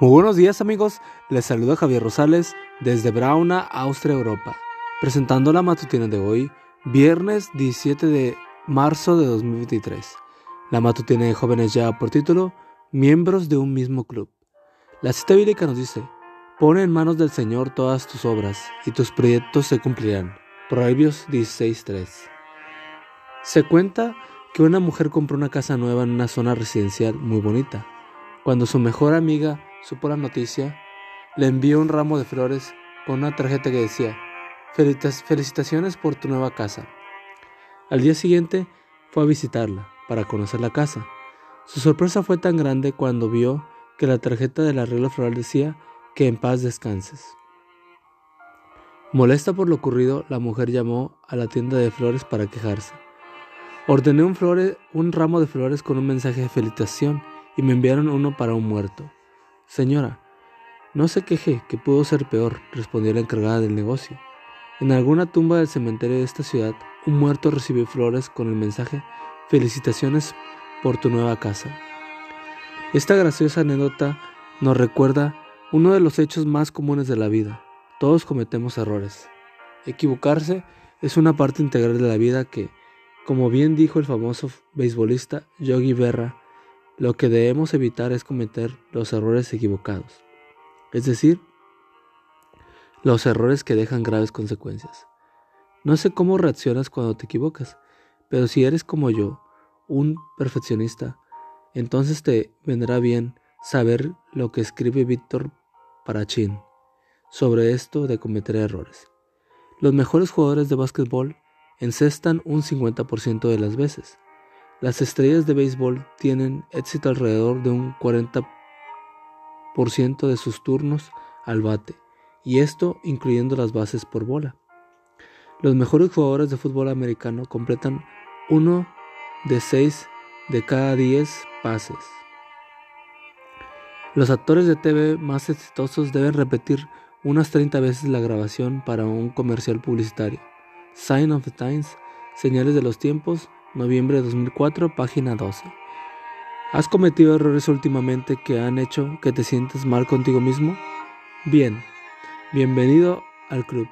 Muy buenos días amigos, les saluda Javier Rosales desde Brauna, Austria, Europa, presentando la matutina de hoy, viernes 17 de marzo de 2023. La matutina de jóvenes ya por título, Miembros de un mismo club. La cita bíblica nos dice, pone en manos del Señor todas tus obras y tus proyectos se cumplirán. Proverbios 16.3. Se cuenta que una mujer compró una casa nueva en una zona residencial muy bonita. Cuando su mejor amiga supo la noticia, le envió un ramo de flores con una tarjeta que decía, felicitaciones por tu nueva casa. Al día siguiente fue a visitarla para conocer la casa. Su sorpresa fue tan grande cuando vio que la tarjeta del arreglo floral decía que en paz descanses. Molesta por lo ocurrido, la mujer llamó a la tienda de flores para quejarse. Ordené un, un ramo de flores con un mensaje de felicitación y me enviaron uno para un muerto. Señora, no se queje, que pudo ser peor, respondió la encargada del negocio. En alguna tumba del cementerio de esta ciudad, un muerto recibió flores con el mensaje Felicitaciones por tu nueva casa. Esta graciosa anécdota nos recuerda uno de los hechos más comunes de la vida. Todos cometemos errores. Equivocarse es una parte integral de la vida que, como bien dijo el famoso beisbolista Yogi Berra, lo que debemos evitar es cometer los errores equivocados, es decir, los errores que dejan graves consecuencias. No sé cómo reaccionas cuando te equivocas, pero si eres como yo, un perfeccionista, entonces te vendrá bien saber lo que escribe Víctor Parachin sobre esto de cometer errores. Los mejores jugadores de básquetbol encestan un 50% de las veces. Las estrellas de béisbol tienen éxito alrededor de un 40% de sus turnos al bate, y esto incluyendo las bases por bola. Los mejores jugadores de fútbol americano completan uno de seis de cada 10 pases. Los actores de TV más exitosos deben repetir unas 30 veces la grabación para un comercial publicitario. Sign of the Times, Señales de los Tiempos, noviembre de 2004, página 12. ¿Has cometido errores últimamente que han hecho que te sientas mal contigo mismo? Bien, bienvenido al club,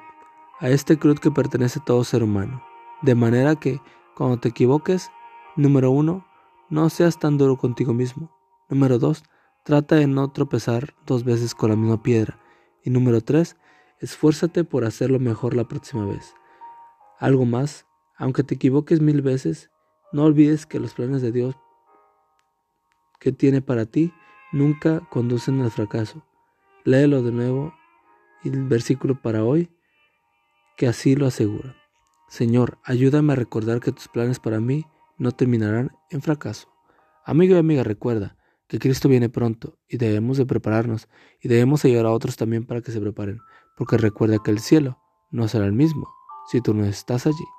a este club que pertenece a todo ser humano. De manera que, cuando te equivoques, número uno, no seas tan duro contigo mismo. Número dos, trata de no tropezar dos veces con la misma piedra. Y número tres, esfuérzate por hacerlo mejor la próxima vez. Algo más, aunque te equivoques mil veces, no olvides que los planes de Dios que tiene para ti nunca conducen al fracaso. Léelo de nuevo el versículo para hoy que así lo asegura. Señor, ayúdame a recordar que tus planes para mí no terminarán en fracaso. Amigo y amiga, recuerda que Cristo viene pronto y debemos de prepararnos y debemos ayudar a otros también para que se preparen, porque recuerda que el cielo no será el mismo si tú no estás allí.